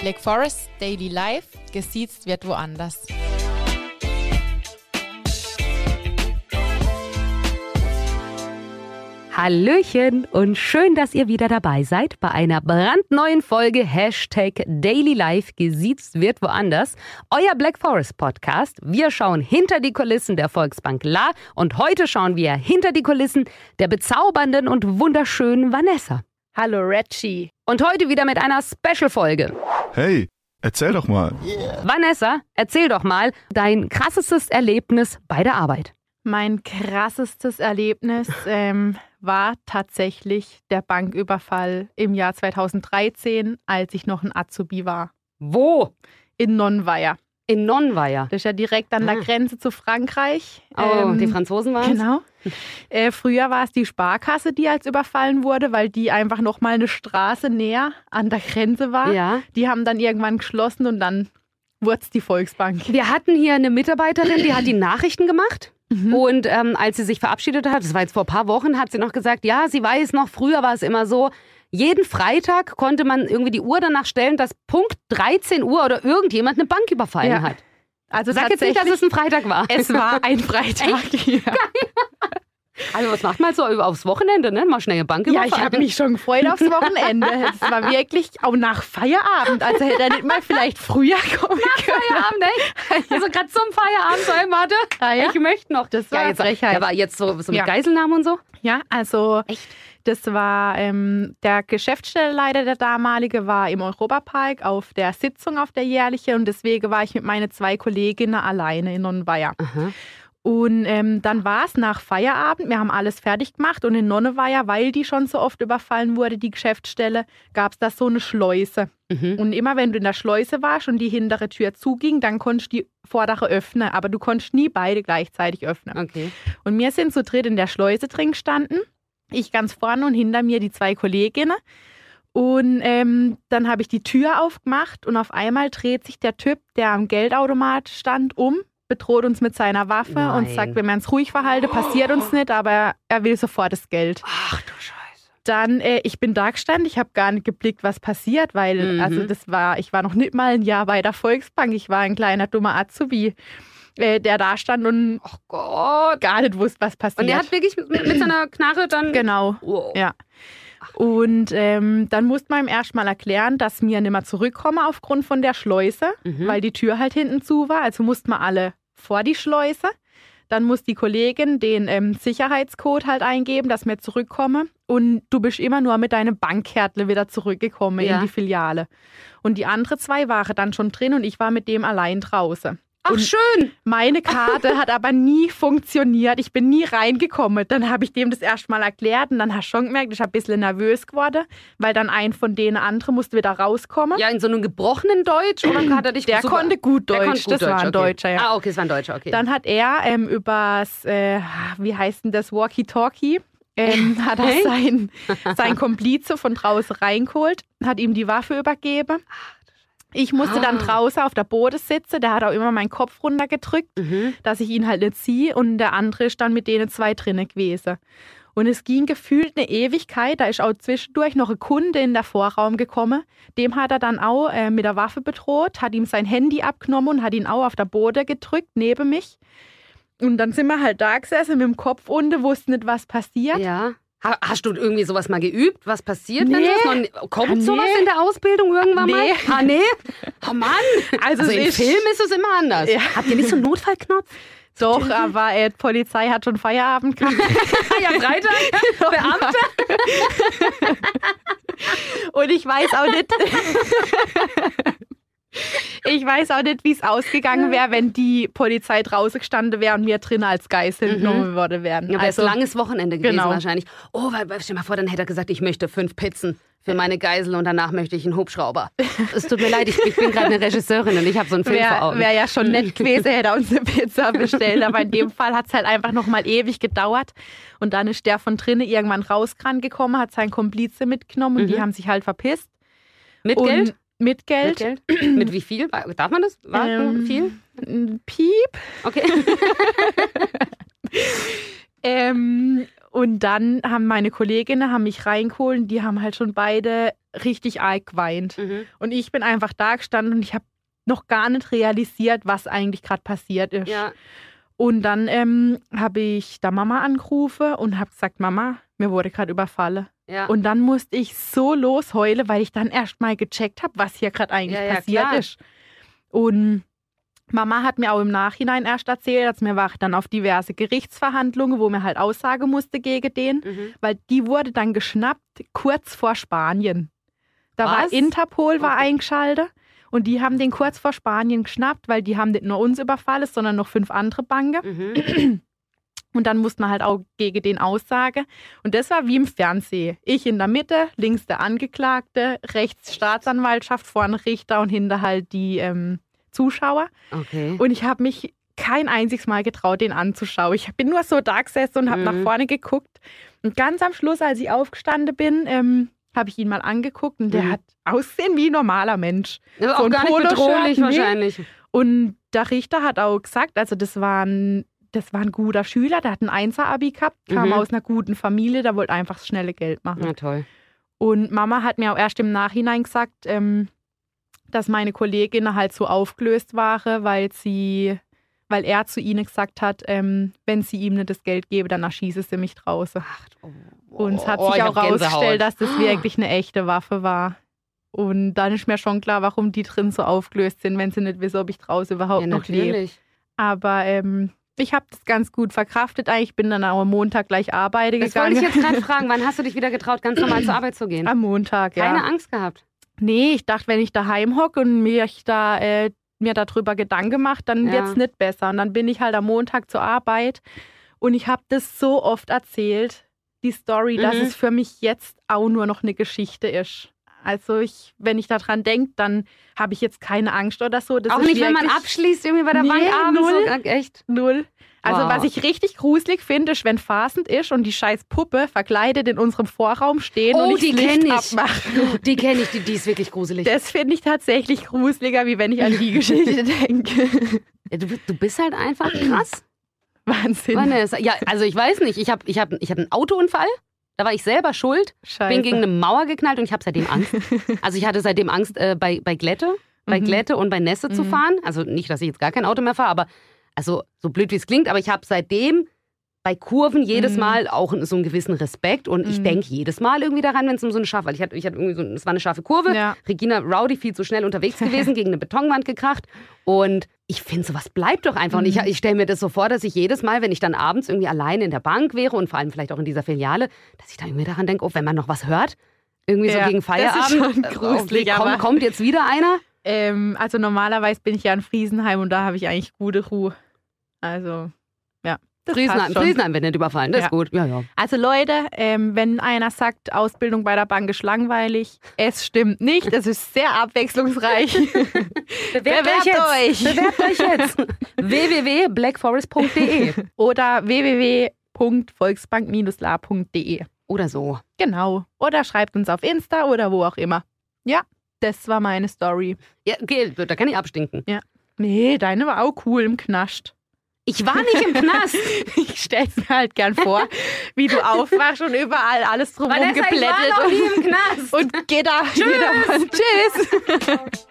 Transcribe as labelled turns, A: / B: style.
A: Black Forest Daily Life, gesiezt wird woanders.
B: Hallöchen und schön, dass ihr wieder dabei seid bei einer brandneuen Folge Hashtag Daily Life gesiezt wird woanders. Euer Black Forest Podcast. Wir schauen hinter die Kulissen der Volksbank La und heute schauen wir hinter die Kulissen der bezaubernden und wunderschönen Vanessa.
A: Hallo Reggie.
B: Und heute wieder mit einer Special-Folge.
C: Hey, erzähl doch mal.
B: Vanessa, erzähl doch mal dein krassestes Erlebnis bei der Arbeit.
D: Mein krassestes Erlebnis ähm, war tatsächlich der Banküberfall im Jahr 2013, als ich noch ein Azubi war.
B: Wo?
D: In Nonnweier.
B: In Nonnweier.
D: Das ist ja direkt an der
B: Ah.
D: Grenze zu Frankreich.
B: Oh,
D: Ähm,
B: die Franzosen waren
D: Genau. Äh, früher war es die Sparkasse, die als überfallen wurde, weil die einfach noch mal eine Straße näher an der Grenze war.
B: Ja.
D: Die haben dann irgendwann geschlossen und dann wurde es die Volksbank.
B: Wir hatten hier eine Mitarbeiterin, die hat die Nachrichten gemacht.
D: Mhm.
B: Und ähm, als sie sich verabschiedet hat, das war jetzt vor ein paar Wochen, hat sie noch gesagt, ja, sie weiß noch, früher war es immer so, jeden Freitag konnte man irgendwie die Uhr danach stellen, dass Punkt 13 Uhr oder irgendjemand eine Bank überfallen
D: Ja.
B: hat.
D: Also
B: Sag jetzt nicht, dass es ein Freitag war.
D: es war ein Freitag. Ja.
B: Also was macht man so aufs Wochenende, ne? Mal schnell eine Bank
D: Ja, ich habe mich schon gefreut aufs Wochenende. Es war wirklich auch nach Feierabend. Also hätte er nicht mal vielleicht früher kommen können.
B: Feierabend, ey. Also gerade zum Feierabend so, warte,
D: Ah, ja?
B: ich möchte noch.
D: Das war
B: ja, jetzt,
D: Frechheit.
B: ja, aber jetzt so, so mit
D: Ja.
B: Geiselnahmen und so?
D: Ja, also
B: Echt?
D: das war ähm, der Geschäftsstellenleiter, der damalige, war im Europapark auf der Sitzung auf der jährliche und deswegen war ich mit meinen zwei Kolleginnen alleine in Nonnweier. Und ähm, dann war es nach Feierabend, wir haben alles fertig gemacht und in Nonneweier, weil die schon so oft überfallen wurde, die Geschäftsstelle, gab es da so eine Schleuse.
B: Mhm.
D: Und immer wenn du in der Schleuse warst und die hintere Tür zuging, dann konntest du die vordere öffnen, aber du konntest nie beide gleichzeitig öffnen.
B: Okay.
D: Und wir sind zu dritt in der Schleuse drin gestanden. Ich ganz vorne und hinter mir die zwei Kolleginnen. Und ähm, dann habe ich die Tür aufgemacht und auf einmal dreht sich der Typ, der am Geldautomat stand, um, bedroht uns mit seiner Waffe und
B: Nein.
D: sagt, wenn wir uns ruhig verhalten, passiert uns nicht, aber er will sofort das Geld.
B: Ach du Scheiße.
D: Dann, äh, ich bin da gestanden, ich habe gar nicht geblickt, was passiert, weil,
B: Mhm.
D: also das war, ich war noch nicht mal ein Jahr bei der Volksbank, ich war ein kleiner dummer Azubi, äh, der da stand und
B: Oh Gott.
D: gar nicht wusste, was passiert.
B: Und er hat wirklich mit, mit seiner Knarre dann.
D: genau.
B: Wow.
D: Ja. Und ähm, dann musste man ihm erstmal erklären, dass wir nicht mehr zurückkommen aufgrund von der Schleuse,
B: Mhm.
D: weil die Tür halt hinten zu war. Also mussten wir alle vor die Schleuse. Dann muss die Kollegin den ähm, Sicherheitscode halt eingeben, dass wir zurückkommen. Und du bist immer nur mit deinem Bankkärtle wieder zurückgekommen
B: Ja.
D: in die Filiale. Und die anderen zwei waren dann schon drin und ich war mit dem allein draußen.
B: Ach,
D: Und-
B: schön.
D: Meine Karte hat aber nie funktioniert. Ich bin nie reingekommen. Dann habe ich dem das erstmal erklärt und dann hast du schon gemerkt, ich bin ein bisschen nervös geworden, weil dann ein von denen andere musste wieder rauskommen.
B: Ja, in so einem gebrochenen Deutsch oder hat er dich
D: Der
B: super-
D: konnte gut Deutsch.
B: konnte gut
D: das war ein
B: okay.
D: Deutscher, ja.
B: Ah, okay, es war ein Deutscher, okay.
D: Dann hat er ähm, übers, äh, wie heißt denn das, Walkie-Talkie, ähm, hat er sein, sein Komplize von draußen reingeholt, hat ihm die Waffe übergeben. Ich musste dann
B: Ah.
D: draußen auf der Boden sitzen, der hat auch immer meinen Kopf runtergedrückt
B: mhm.
D: dass ich ihn halt nicht ziehe und der andere ist dann mit denen zwei drinnen gewesen. Und es ging gefühlt eine Ewigkeit. Da ist auch zwischendurch noch ein Kunde in der Vorraum gekommen. Dem hat er dann auch äh, mit der Waffe bedroht, hat ihm sein Handy abgenommen und hat ihn auch auf der Boden gedrückt, neben mich. Und dann sind wir halt da gesessen mit dem Kopf unten, wussten nicht, was passiert.
B: Ja. Ha- Hast du irgendwie sowas mal geübt? Was passiert, wenn
D: Nee.
B: das noch nie- Kommt
D: Ah, nee.
B: sowas in der Ausbildung irgendwann mal?
D: Nee.
B: Ah, nee? Oh Mann.
D: Also,
B: Also im
D: ist-
B: Film ist es immer anders.
D: Ja.
B: Habt ihr nicht so einen Notfallknopf?
D: Doch, aber äh, die Polizei hat schon Feierabend gehabt.
B: Ja, Freitag. Beamte.
D: Und ich weiß auch nicht. Ich weiß auch nicht, wie es ausgegangen wäre, wenn die Polizei draußen gestanden wäre und wir drinnen als Geisel genommen worden wären.
B: Ja, wäre
D: also,
B: es langes Wochenende gewesen
D: Genau.
B: wahrscheinlich. Oh, weil, stell dir mal vor, dann hätte er gesagt, ich möchte fünf Pizzen für meine Geisel und danach möchte ich einen Hubschrauber. Es tut mir leid, ich, ich bin gerade eine Regisseurin und ich habe so einen Film vor
D: Wäre
B: Augen.
D: wär ja schon nett gewesen, hätte er uns eine Pizza bestellt. Aber in dem Fall hat es halt einfach nochmal ewig gedauert. Und dann ist der von drinnen irgendwann rausgerannt gekommen, hat seinen Komplize mitgenommen und
B: Mhm.
D: die haben sich halt verpisst.
B: Mit
D: und
B: Geld?
D: Mit Geld.
B: Mit Geld? Mit wie viel? Darf man das? War
D: Ähm,
B: viel?
D: Ein Piep.
B: Okay.
D: Ähm, Und dann haben meine Kolleginnen haben mich reingeholt und die haben halt schon beide richtig arg geweint.
B: Mhm.
D: Und ich bin einfach da gestanden und ich habe noch gar nicht realisiert, was eigentlich gerade passiert ist.
B: Ja.
D: Und dann ähm, habe ich da Mama angerufen und habe gesagt, Mama, mir wurde gerade überfallen.
B: Ja.
D: Und dann musste ich so losheulen, weil ich dann erst mal gecheckt habe, was hier gerade eigentlich
B: Ja,
D: passiert
B: klar.
D: ist. Und Mama hat mir auch im Nachhinein erst erzählt, dass mir war dann auf diverse Gerichtsverhandlungen, wo mir halt Aussage musste gegen den,
B: mhm.
D: weil die wurde dann geschnappt kurz vor Spanien. Da war
B: Was?
D: Interpol war
B: Okay.
D: eingeschaltet und die haben den kurz vor Spanien geschnappt, weil die haben nicht nur uns überfallen, sondern noch fünf andere Banken.
B: Mhm.
D: Und dann musste man halt auch gegen den Aussage. Und das war wie im Fernsehen. Ich in der Mitte, links der Angeklagte, rechts Staatsanwaltschaft, vorne Richter und hinter halt die ähm, Zuschauer.
B: Okay.
D: Und ich habe mich kein einziges Mal getraut, den anzuschauen. Ich bin nur so da gesessen und habe
B: Mhm.
D: nach vorne geguckt. Und ganz am Schluss, als ich aufgestanden bin, ähm, habe ich ihn mal angeguckt und der
B: Mhm.
D: hat ausgesehen wie ein normaler Mensch.
B: Aber
D: so
B: auch
D: ein
B: gar nicht bedrohlich wahrscheinlich.
D: Und der Richter hat auch gesagt, also das war ein, das war ein guter Schüler, der hat ein Einser-Abi gehabt, kam
B: Mhm.
D: aus einer guten Familie, der wollte einfach das schnelle Geld machen.
B: Na toll.
D: Und Mama hat mir auch erst im Nachhinein gesagt, ähm, dass meine Kolleginnen halt so aufgelöst waren, weil sie, weil er zu ihnen gesagt hat, ähm, wenn sie ihm nicht das Geld gebe, dann erschieße sie mich draußen. Und es hat
B: Oh,
D: sich
B: ich
D: auch herausgestellt, dass das wirklich eine echte Waffe war. Und dann ist mir schon klar, warum die drin so aufgelöst sind, wenn sie nicht wissen, ob ich draußen überhaupt
B: Ja,
D: noch lebe.
B: natürlich.
D: Aber ähm, ich habe das ganz gut verkraftet. Eigentlich bin dann auch am Montag gleich arbeiten
B: Das wollte
D: gegangen.
B: ich jetzt gerade fragen. Wann hast du dich wieder getraut, ganz normal zur Arbeit zu gehen?
D: am Montag, ja.
B: Keine Angst gehabt.
D: Nee, ich dachte, wenn ich daheim hocke und mir da äh, mir darüber Gedanken mache, dann
B: Ja.
D: wird's nicht besser. Und dann bin ich halt am Montag zur Arbeit und ich habe das so oft erzählt, die Story, dass
B: Mhm.
D: es für mich jetzt auch nur noch eine Geschichte ist. Also ich, wenn ich daran denke, dann habe ich jetzt keine Angst oder so. Das
B: auch nicht, wenn man abschließt, irgendwie bei der
D: Nee,
B: Bank abends.
D: null.
B: So, echt?
D: Null. Also
B: Wow.
D: was ich richtig gruselig finde, ist, wenn Fasend ist und die scheiß Puppe verkleidet in unserem Vorraum stehen
B: Oh,
D: und ich
B: die
D: Licht
B: ich.
D: abmache.
B: Die kenne ich, die, die ist wirklich gruselig.
D: Das finde ich tatsächlich gruseliger, wie wenn ich an die Geschichte denke.
B: Ja, du, du bist halt einfach krass.
D: Wahnsinn.
B: Vanessa. Ja, also ich weiß nicht. Ich habe ich hab, ich hab einen Autounfall. Da war ich selber schuld.
D: Scheiße.
B: Bin gegen eine Mauer geknallt und ich habe seitdem Angst. Also ich hatte seitdem Angst, äh, bei, bei Glätte, bei
D: Mhm.
B: Glätte und bei Nässe zu
D: Mhm.
B: fahren. Also nicht, dass ich jetzt gar kein Auto mehr fahre, aber also so blöd wie es klingt, aber ich habe seitdem bei Kurven jedes
D: Mhm.
B: Mal auch so einen gewissen Respekt und ich
D: Mhm.
B: denke jedes Mal irgendwie daran, wenn es um so eine scharfe, weil ich hatte, ich hatte irgendwie so, es war eine scharfe Kurve.
D: Ja.
B: Regina Rowdy viel zu schnell unterwegs gewesen, gegen eine Betonwand gekracht. Und ich finde, sowas bleibt doch einfach. Und ich,
D: Mhm.
B: ich stelle mir das so vor, dass ich jedes Mal, wenn ich dann abends irgendwie alleine in der Bank wäre und vor allem vielleicht auch in dieser Filiale, dass ich dann irgendwie daran denke, oh, wenn man noch was hört, irgendwie so
D: Ja,
B: gegen
D: das ist
B: Feierabend,
D: schon
B: äh,
D: gruselig, aber-
B: kommt, kommt jetzt wieder einer?
D: Ähm, also normalerweise bin ich ja in Friesenheim und da habe ich eigentlich gute Ruhe. Also, ja. Schon.
B: Friesenheim wird nicht überfallen, das
D: Ja.
B: ist gut. Ja, ja.
D: Also Leute, ähm, wenn einer sagt, Ausbildung bei der Bank ist langweilig, es stimmt nicht. Es ist sehr abwechslungsreich.
B: Bewerbt, euch jetzt! Bewerbt euch jetzt! www.blackforest.de
D: Oder www.volksbank-la.de.
B: oder so.
D: Genau. Oder schreibt uns auf Insta oder wo auch immer. Ja, das war meine Story.
B: Ja, okay, da kann ich abstinken.
D: Nee, deine war auch cool im Knast.
B: Ich war nicht im Knast.
D: Ich stell's mir halt gern vor, wie du aufwachst und überall alles drumherum
B: Vanessa, ich war noch nie im Knast.
D: und geht da. Tschüss. Tschüss.